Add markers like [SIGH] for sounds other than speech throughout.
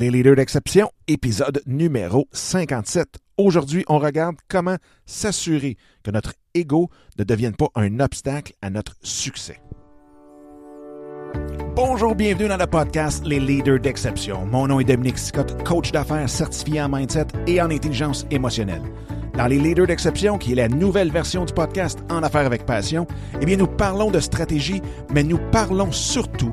Les leaders d'exception, épisode numéro 57. Aujourd'hui, on regarde comment s'assurer que notre ego ne devienne pas un obstacle à notre succès. Bonjour, bienvenue dans le podcast Les leaders d'exception. Mon nom est Dominique Scott, coach d'affaires certifié en mindset et en intelligence émotionnelle. Dans les leaders d'exception, qui est la nouvelle version du podcast En affaires avec passion, eh bien, nous parlons de stratégie, mais nous parlons surtout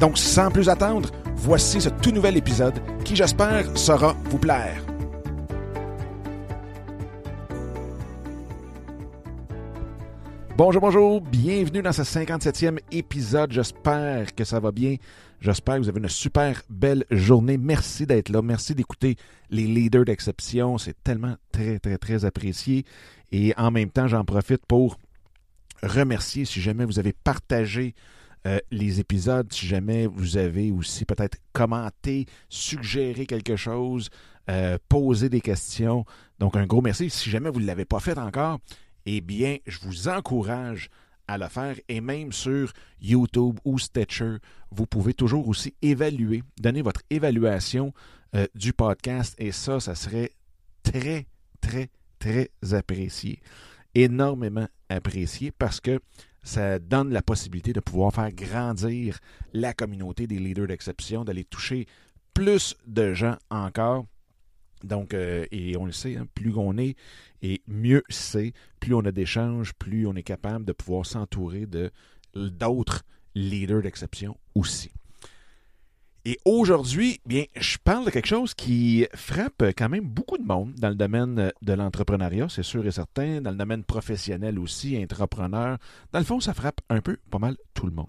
Donc, sans plus attendre, voici ce tout nouvel épisode qui, j'espère, saura vous plaire. Bonjour, bonjour, bienvenue dans ce 57e épisode. J'espère que ça va bien. J'espère que vous avez une super belle journée. Merci d'être là. Merci d'écouter les leaders d'exception. C'est tellement très, très, très apprécié. Et en même temps, j'en profite pour remercier si jamais vous avez partagé euh, les épisodes, si jamais vous avez aussi peut-être commenté, suggéré quelque chose, euh, posé des questions. Donc un gros merci. Si jamais vous ne l'avez pas fait encore, eh bien, je vous encourage à le faire et même sur YouTube ou Stitcher, vous pouvez toujours aussi évaluer, donner votre évaluation euh, du podcast et ça, ça serait très, très, très apprécié, énormément apprécié parce que ça donne la possibilité de pouvoir faire grandir la communauté des leaders d'exception, d'aller toucher plus de gens encore. Donc, euh, et on le sait, hein, plus on est et mieux c'est, plus on a d'échanges, plus on est capable de pouvoir s'entourer de d'autres leaders d'exception aussi. Et aujourd'hui, bien, je parle de quelque chose qui frappe quand même beaucoup de monde dans le domaine de l'entrepreneuriat, c'est sûr et certain, dans le domaine professionnel aussi, entrepreneur. Dans le fond, ça frappe un peu pas mal tout le monde.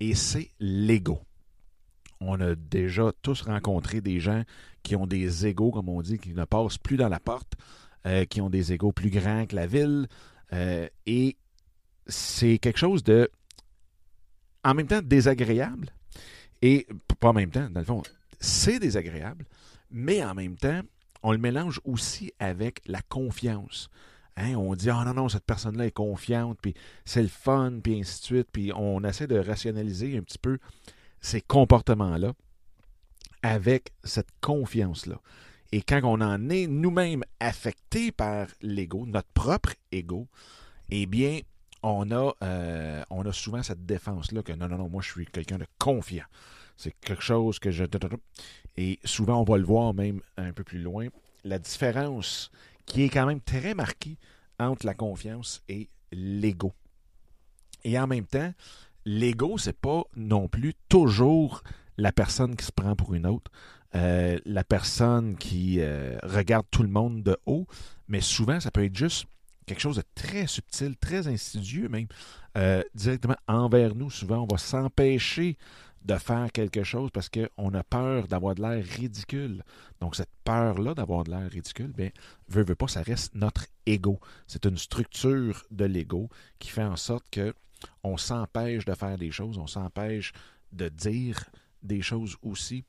Et c'est l'ego. On a déjà tous rencontré des gens qui ont des égaux, comme on dit, qui ne passent plus dans la porte, euh, qui ont des égaux plus grands que la ville. Euh, et c'est quelque chose de, en même temps, désagréable et pas en même temps, dans le fond, c'est désagréable, mais en même temps, on le mélange aussi avec la confiance. Hein, on dit Ah non, non, cette personne-là est confiante, puis c'est le fun, puis ainsi de suite. Puis on essaie de rationaliser un petit peu ces comportements-là avec cette confiance-là. Et quand on en est nous-mêmes affectés par l'ego, notre propre ego, eh bien, on a, euh, on a souvent cette défense-là que non, non, non, moi je suis quelqu'un de confiant. C'est quelque chose que je. Et souvent, on va le voir même un peu plus loin. La différence qui est quand même très marquée entre la confiance et l'ego. Et en même temps, l'ego, c'est pas non plus toujours la personne qui se prend pour une autre, euh, la personne qui euh, regarde tout le monde de haut, mais souvent, ça peut être juste quelque chose de très subtil, très insidieux même, euh, directement envers nous. Souvent, on va s'empêcher de faire quelque chose parce qu'on a peur d'avoir de l'air ridicule. Donc, cette peur-là d'avoir de l'air ridicule, bien, veut, veut pas, ça reste notre ego. C'est une structure de l'ego qui fait en sorte que on s'empêche de faire des choses, on s'empêche de dire des choses aussi.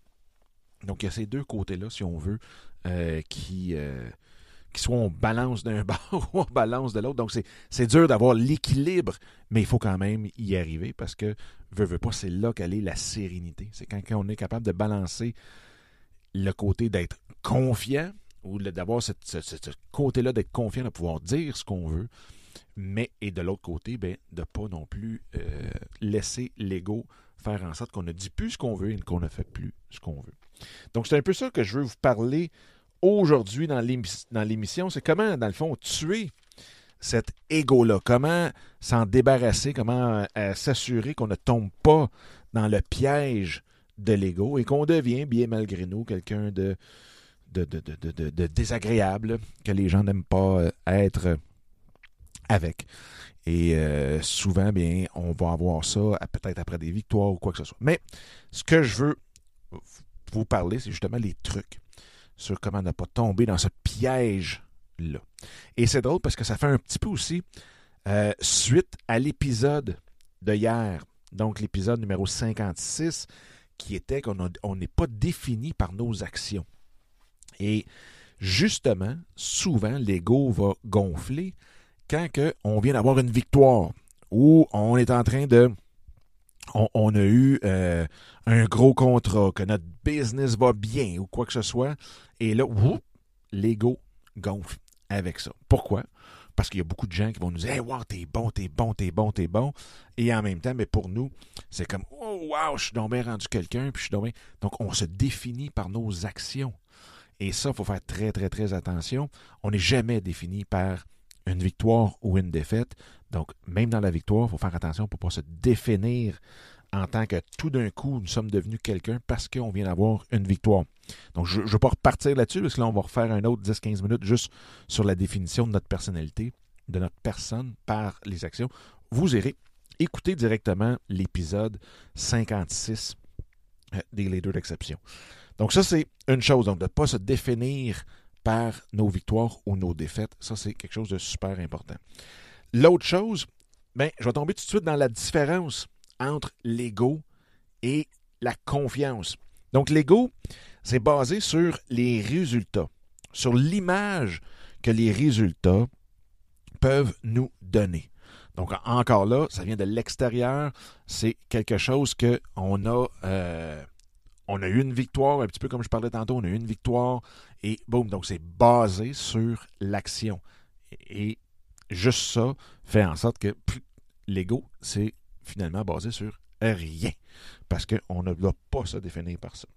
Donc, il y a ces deux côtés-là, si on veut, euh, qui, euh, qui soit on balance d'un [LAUGHS] bord ou on balance de l'autre. Donc, c'est dur d'avoir l'équilibre, mais il faut quand même y arriver parce que, veut, veut pas, c'est là qu'elle est la sérénité. C'est quand, on est capable de balancer le côté d'être confiant ou d'avoir ce, côté-là d'être confiant, de pouvoir dire ce qu'on veut, mais et de l'autre côté, ben, de ne pas non plus euh, laisser l'ego faire en sorte qu'on ne dit plus ce qu'on veut et qu'on ne fait plus ce qu'on veut. Donc, c'est un peu ça que je veux vous parler aujourd'hui dans l'émission, c'est comment, dans le fond, tuer cet ego-là, comment s'en débarrasser, comment euh, s'assurer qu'on ne tombe pas dans le piège de l'ego et qu'on devient, bien malgré nous, quelqu'un de de, de, désagréable, que les gens n'aiment pas euh, être avec. Et euh, souvent, bien, on va avoir ça peut-être après des victoires ou quoi que ce soit. Mais ce que je veux vous parler, c'est justement les trucs sur comment ne pas tomber dans ce piège-là. Et c'est drôle parce que ça fait un petit peu aussi euh, suite à l'épisode de hier, donc l'épisode numéro 56, qui était qu'on n'est pas défini par nos actions. Et justement, souvent, l'ego va gonfler quand on vient d'avoir une victoire ou on est en train de on, a eu euh, un gros contrat, que notre business va bien ou quoi que ce soit, et là, l'ego gonfle avec ça. Pourquoi? Parce qu'il y a beaucoup de gens qui vont nous dire Hey, wow, t'es bon, t'es bon, t'es bon, t'es bon. Et en même temps, mais pour nous, c'est comme Oh, wow, je suis donc bien rendu quelqu'un, puis je suis donc Donc, on se définit par nos actions. Et ça, il faut faire très, très, très attention. On n'est jamais défini par une victoire ou une défaite. Donc, même dans la victoire, il faut faire attention pour ne pas se définir en tant que tout d'un coup, nous sommes devenus quelqu'un parce qu'on vient d'avoir une victoire. Donc, je ne veux pas repartir là-dessus, parce que là, on va refaire un autre 10-15 minutes juste sur la définition de notre personnalité, de notre personne par les actions. Vous irez écouter directement l'épisode 56 euh, des leaders d'exception. Donc, ça, c'est une chose. Donc, de ne pas se définir nos victoires ou nos défaites. Ça, c'est quelque chose de super important. L'autre chose, ben, je vais tomber tout de suite dans la différence entre l'ego et la confiance. Donc, l'ego, c'est basé sur les résultats, sur l'image que les résultats peuvent nous donner. Donc, encore là, ça vient de l'extérieur. C'est quelque chose qu'on a, euh, on a eu une victoire, un petit peu comme je parlais tantôt, on a eu une victoire et boum. Donc, c'est basé sur l'action. Et juste ça fait en sorte que l'ego, c'est finalement basé sur rien. Parce qu'on ne doit pas se définir par ça.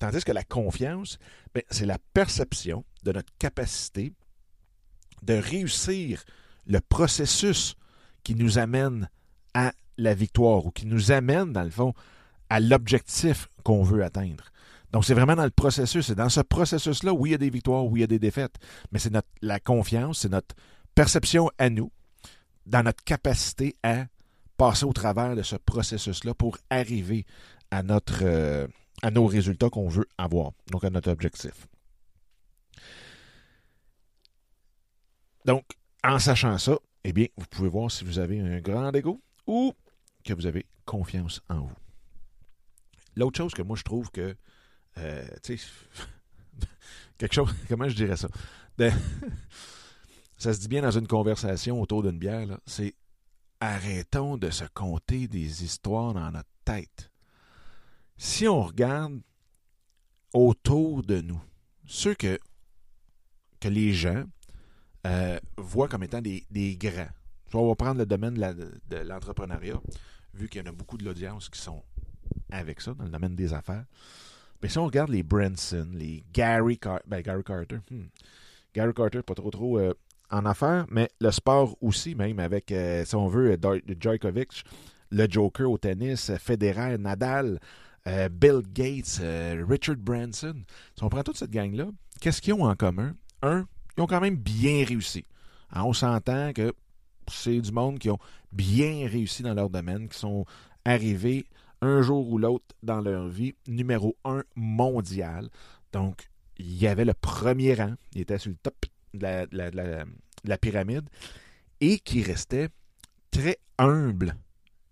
Tandis que la confiance, ben, c'est la perception de notre capacité de réussir le processus qui nous amène à la victoire ou qui nous amène, dans le fond, à l'objectif qu'on veut atteindre. Donc, c'est vraiment dans le processus. C'est dans ce processus-là où il y a des victoires, où il y a des défaites. Mais c'est notre, la confiance, c'est notre perception à nous, dans notre capacité à passer au travers de ce processus-là pour arriver à, notre, euh, à nos résultats qu'on veut avoir, donc à notre objectif. Donc, en sachant ça, eh bien, vous pouvez voir si vous avez un grand ego ou que vous avez confiance en vous. L'autre chose que moi je trouve que, euh, tu sais, [LAUGHS] quelque chose, [LAUGHS] comment je dirais ça? [LAUGHS] ça se dit bien dans une conversation autour d'une bière, c'est arrêtons de se conter des histoires dans notre tête. Si on regarde autour de nous, ceux que, que les gens euh, voient comme étant des, grands, on va prendre le domaine de l'entrepreneuriat, vu qu'il y en a beaucoup de l'audience qui sont avec ça, dans le domaine des affaires. Mais si on regarde les Branson, les Gary, ben, Gary Carter, hmm. Gary Carter, pas trop trop euh, en affaires, mais le sport aussi, même avec, euh, si on veut, Djokovic, le Joker au tennis, Federer, Nadal, euh, Bill Gates, Richard Branson. Si on prend toute cette gang-là, qu'est-ce qu'ils ont en commun? Un, ils ont quand même bien réussi. Hein, on s'entend que c'est du monde qui ont bien réussi dans leur domaine, qui sont arrivés un jour ou l'autre dans leur vie, numéro un mondial. Donc, il y avait le premier rang, il était sur le top de la, pyramide, et qui restait très humble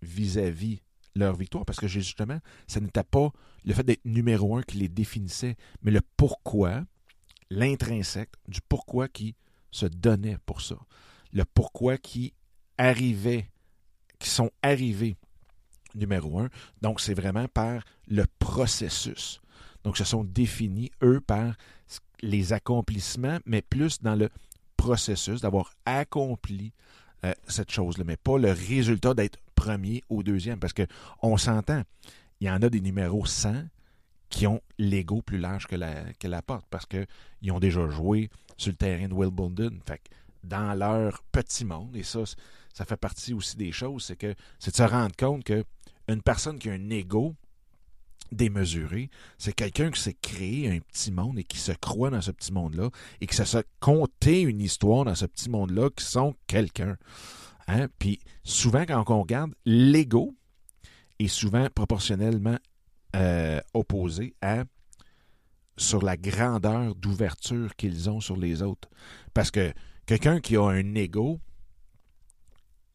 vis-à-vis leur victoire, parce que justement, ce n'était pas le fait d'être numéro un qui les définissait, mais le pourquoi, l'intrinsèque du pourquoi qui se donnait pour ça, le pourquoi qui arrivait, qui sont arrivés numéro un. Donc, c'est vraiment par le processus. Donc, se sont définis, eux, par les accomplissements, mais plus dans le processus d'avoir accompli euh, cette chose-là, mais pas le résultat d'être premier ou deuxième, parce qu'on s'entend, il y en a des numéros 100 qui ont l'ego plus large que la, que la porte, parce qu'ils ont déjà joué sur le terrain de Wimbledon. Fait dans leur petit monde, et ça, ça fait partie aussi des choses, c'est que c'est de se rendre compte que une personne qui a un ego démesuré, c'est quelqu'un qui s'est créé un petit monde et qui se croit dans ce petit monde-là et qui se compter une histoire dans ce petit monde-là qui sont quelqu'un. Hein? Puis souvent, quand on regarde, l'ego est souvent proportionnellement euh, opposé à sur la grandeur d'ouverture qu'ils ont sur les autres. Parce que quelqu'un qui a un ego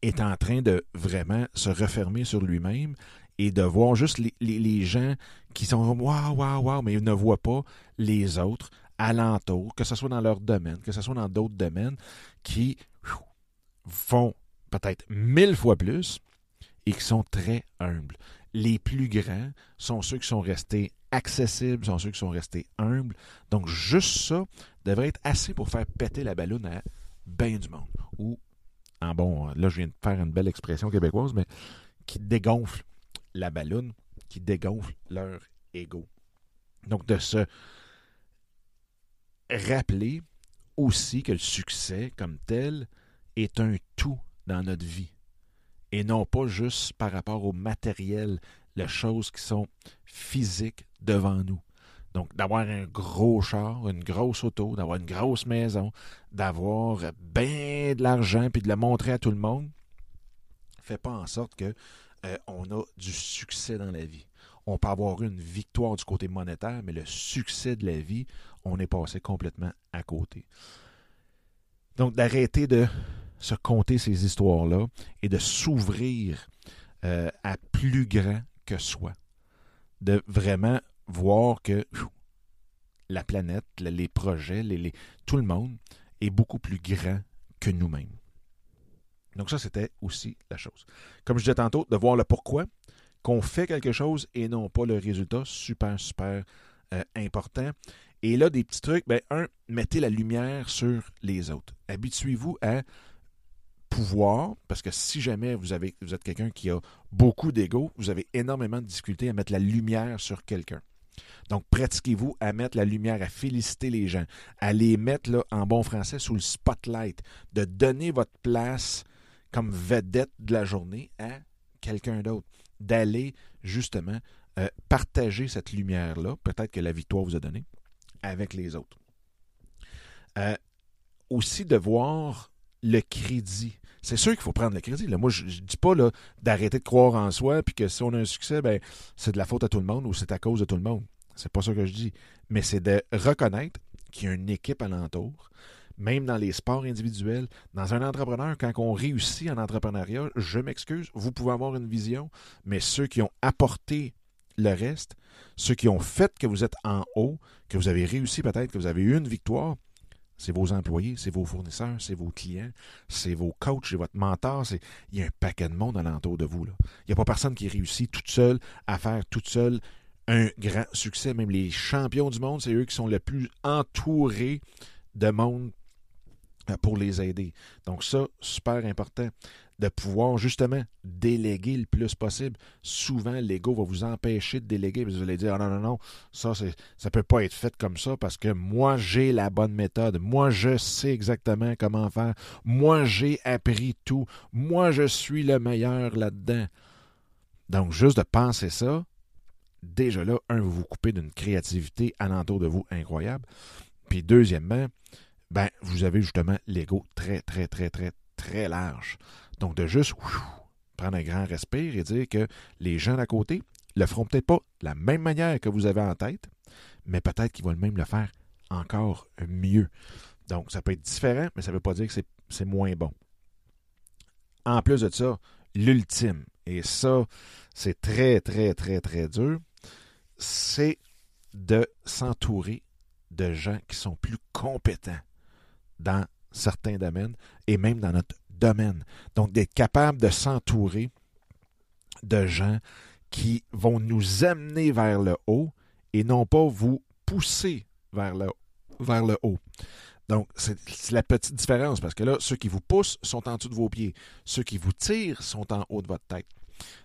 est en train de vraiment se refermer sur lui-même et de voir juste les, gens qui sont waouh, waouh, waouh, mais ils ne voient pas les autres alentours, que ce soit dans leur domaine, que ce soit dans d'autres domaines, qui font peut-être mille fois plus et qui sont très humbles. Les plus grands sont ceux qui sont restés accessibles, sont ceux qui sont restés humbles. Donc, juste ça devrait être assez pour faire péter la ballonne à bien du monde. Bon, là, je viens de faire une belle expression québécoise, mais qui dégonfle la ballonne, qui dégonfle leur ego. Donc, de se rappeler aussi que le succès comme tel est un tout dans notre vie et non pas juste par rapport au matériel, les choses qui sont physiques devant nous. Donc, d'avoir un gros char, une grosse auto, d'avoir une grosse maison, d'avoir bien de l'argent puis de le montrer à tout le monde, fait pas en sorte que euh, on a du succès dans la vie. On peut avoir une victoire du côté monétaire, mais le succès de la vie, on est passé complètement à côté. Donc, d'arrêter de se conter ces histoires-là et de s'ouvrir euh, à plus grand que soi. De vraiment voir que la planète, les projets, tout le monde est beaucoup plus grand que nous-mêmes. Donc ça, c'était aussi la chose. Comme je disais tantôt, de voir le pourquoi, qu'on fait quelque chose et non pas le résultat, super, super euh, important. Et là, des petits trucs, ben, un, mettez la lumière sur les autres. Habituez-vous à pouvoir, parce que si jamais vous, avez, vous êtes quelqu'un qui a beaucoup d'ego, vous avez énormément de difficultés à mettre la lumière sur quelqu'un. Donc, pratiquez-vous à mettre la lumière, à féliciter les gens, à les mettre en bon français sous le spotlight, de donner votre place comme vedette de la journée à quelqu'un d'autre, d'aller justement euh, partager cette lumière-là, peut-être que la victoire vous a donné, avec les autres. Euh, aussi de voir le crédit c'est sûr qu'il faut prendre le crédit. Moi, je ne dis pas d'arrêter de croire en soi, puis que si on a un succès, ben, c'est de la faute à tout le monde ou c'est à cause de tout le monde. C'est pas ça que je dis. Mais c'est de reconnaître qu'il y a une équipe alentour, même dans les sports individuels, dans un entrepreneur, quand on réussit en entrepreneuriat, je m'excuse, vous pouvez avoir une vision, mais ceux qui ont apporté le reste, ceux qui ont fait que vous êtes en haut, que vous avez réussi peut-être, que vous avez eu une victoire, c'est vos employés, c'est vos fournisseurs, c'est vos clients, c'est vos coachs, c'est votre mentor. Il y a un paquet de monde alentour de vous. Il n'y a pas personne qui réussit toute seule à faire toute seule un grand succès. Même les champions du monde, c'est eux qui sont les plus entourés de monde pour les aider. Donc ça, super important de pouvoir justement déléguer le plus possible. Souvent, l'ego va vous empêcher de déléguer. Vous allez dire, ah non, non, non, ça, ça ne peut pas être fait comme ça parce que moi, j'ai la bonne méthode. Moi, je sais exactement comment faire. Moi, j'ai appris tout. Moi, je suis le meilleur là-dedans. Donc, juste de penser ça, déjà là, un, vous vous coupez d'une créativité alentour de vous incroyable. Puis deuxièmement, ben, vous avez justement l'ego très, très, très, très, très large. Donc, de juste prendre un grand respire et dire que les gens d'à côté le feront peut-être pas de la même manière que vous avez en tête, mais peut-être qu'ils vont même le faire encore mieux. Donc, ça peut être différent, mais ça ne veut pas dire que c'est moins bon. En plus de ça, l'ultime, et ça, c'est très, très, très, très dur, c'est de s'entourer de gens qui sont plus compétents dans certains domaines et même dans notre domaine. Donc, d'être capable de s'entourer de gens qui vont nous amener vers le haut et non pas vous pousser vers le, vers le haut. Donc, c'est la petite différence parce que là, ceux qui vous poussent sont en dessous de vos pieds. Ceux qui vous tirent sont en haut de votre tête.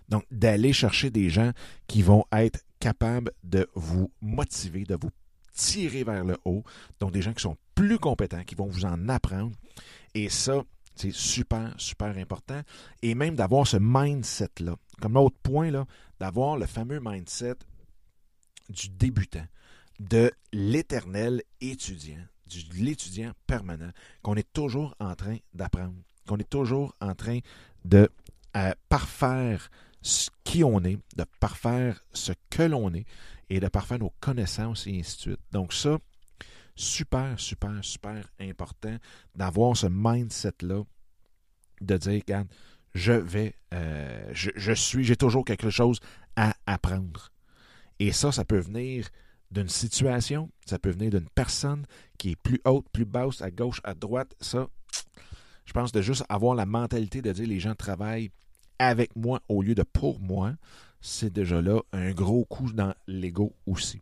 Donc, d'aller chercher des gens qui vont être capables de vous motiver, de vous tirer vers le haut. Donc, des gens qui sont plus compétents, qui vont vous en apprendre. Et ça, c'est super, super important. Et même d'avoir ce mindset-là. Comme l'autre point, là, d'avoir le fameux mindset du débutant, de l'éternel étudiant, de l'étudiant permanent, qu'on est toujours en train d'apprendre, qu'on est toujours en train de euh, parfaire ce qui on est, de parfaire ce que l'on est, et de parfaire nos connaissances et ainsi de suite. Donc ça, super, super, super important d'avoir ce mindset-là, de dire, je vais, euh, je, je, suis, j'ai toujours quelque chose à apprendre. Et ça, ça peut venir d'une situation, ça peut venir d'une personne qui est plus haute, plus basse, à gauche, à droite. Ça, je pense de juste avoir la mentalité de dire les gens travaillent avec moi au lieu de pour moi, c'est déjà là un gros coup dans l'ego aussi.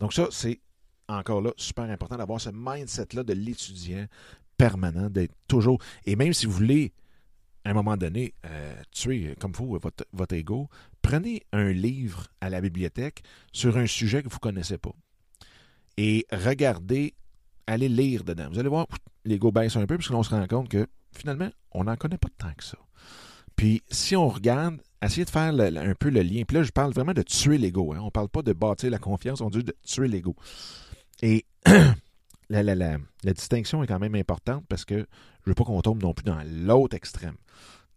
Donc ça, c'est encore là super important d'avoir ce mindset-là de l'étudiant permanent, d'être toujours... Et même si vous voulez, à un moment donné, euh, tuer comme vous votre, ego, prenez un livre à la bibliothèque sur un sujet que vous ne connaissez pas. Et regardez, allez lire dedans. Vous allez voir, l'ego baisse un peu, parce qu'on se rend compte que finalement, on n'en connaît pas tant que ça. Puis, si on regarde, essayez de faire un peu le lien. Puis là, je parle vraiment de tuer l'ego. Hein. On ne parle pas de bâtir la confiance, on dit de tuer l'ego. Et [CLEARS THROAT] la, la, la, la, distinction est quand même importante parce que je ne veux pas qu'on tombe non plus dans l'autre extrême.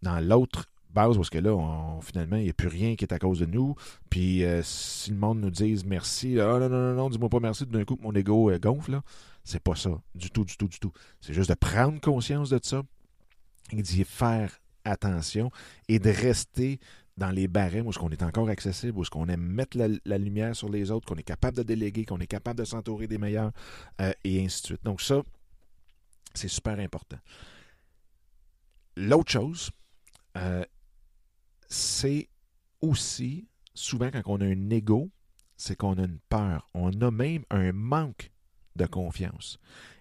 Dans l'autre base, parce que là, finalement, il n'y a plus rien qui est à cause de nous. Puis euh, si le monde nous dise merci, ah non, non, non, non, dis-moi pas merci, d'un coup mon ego euh, gonfle, c'est pas ça. Du tout, du tout, du tout. C'est juste de prendre conscience de ça et d'y faire attention et de rester dans les barèmes où est-ce qu'on est encore accessible, où est-ce qu'on aime mettre la, lumière sur les autres, qu'on est capable de déléguer, qu'on est capable de s'entourer des meilleurs, euh, et ainsi de suite. Donc ça, c'est super important. L'autre chose, euh, c'est aussi, souvent quand on a un ego, c'est qu'on a une peur. On a même un manque de confiance.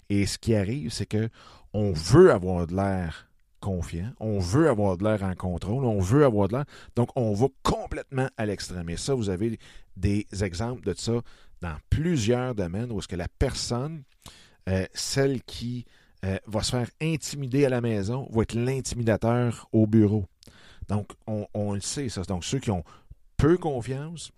Et ce qui arrive, c'est que on veut avoir de l'air confiant, on veut avoir de l'air en contrôle, on veut avoir de l'air. Donc, on va complètement à l'extrême. Et ça, vous avez des exemples de ça dans plusieurs domaines où est-ce que la personne, euh, celle qui euh, va se faire intimider à la maison, va être l'intimidateur au bureau. Donc, on, on, le sait, ça. Donc, ceux qui ont peu confiance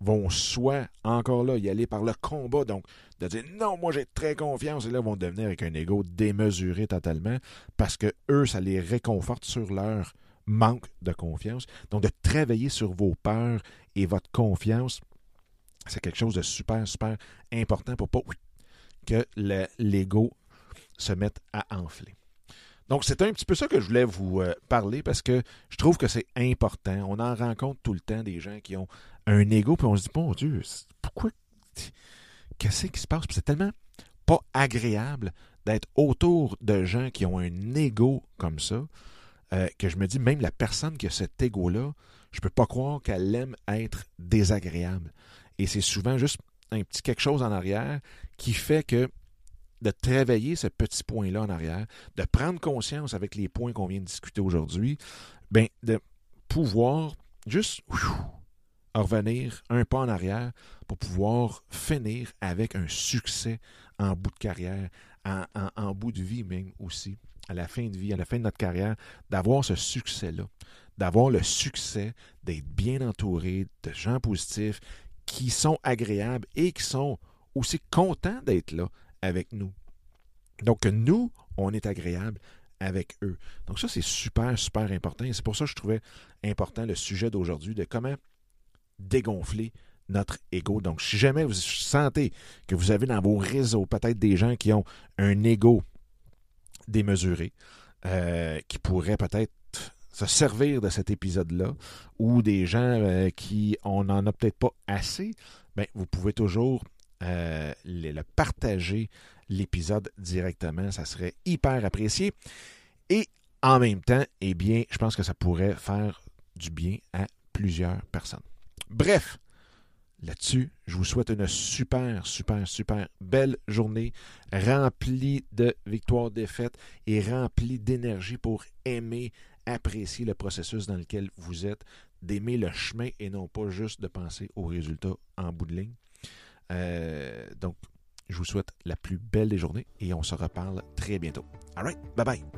vont soit, encore là, y aller par le combat. Donc, de dire non, moi j'ai très confiance, et là, vont devenir avec un ego démesuré totalement parce que eux, ça les réconforte sur leur manque de confiance. Donc, de travailler sur vos peurs et votre confiance, c'est quelque chose de super, super important pour pas que l'ego se mette à enfler. Donc, c'est un petit peu ça que je voulais vous euh, parler parce que je trouve que c'est important. On en rencontre tout le temps des gens qui ont un ego, puis on se dit, bon Dieu, pourquoi? Qu'est-ce qui se passe? c'est tellement pas agréable d'être autour de gens qui ont un ego comme ça, euh, que je me dis, même la personne qui a cet ego-là, je peux pas croire qu'elle aime être désagréable. Et c'est souvent juste un petit quelque chose en arrière qui fait que de travailler ce petit point-là en arrière, de prendre conscience avec les points qu'on vient de discuter aujourd'hui, ben, de pouvoir juste revenir un pas en arrière pour pouvoir finir avec un succès en bout de carrière, en, bout de vie même aussi, à la fin de vie, à la fin de notre carrière, d'avoir ce succès-là, d'avoir le succès d'être bien entouré de gens positifs qui sont agréables et qui sont aussi contents d'être là avec nous. Donc nous, on est agréable avec eux. Donc ça, c'est super, super important. Et c'est pour ça que je trouvais important le sujet d'aujourd'hui, de comment dégonfler notre ego. Donc, si jamais vous sentez que vous avez dans vos réseaux peut-être des gens qui ont un ego démesuré, euh, qui pourraient peut-être se servir de cet épisode-là, ou des gens euh, qui on n'en a peut-être pas assez, bien, vous pouvez toujours euh, le, partager l'épisode directement. Ça serait hyper apprécié. Et en même temps, eh bien, je pense que ça pourrait faire du bien à plusieurs personnes. Bref, là-dessus, je vous souhaite une super, super, super belle journée remplie de victoires, défaites et remplie d'énergie pour aimer, apprécier le processus dans lequel vous êtes, d'aimer le chemin et non pas juste de penser aux résultats en bout de ligne. Euh, donc, je vous souhaite la plus belle des journées et on se reparle très bientôt. All right, bye bye.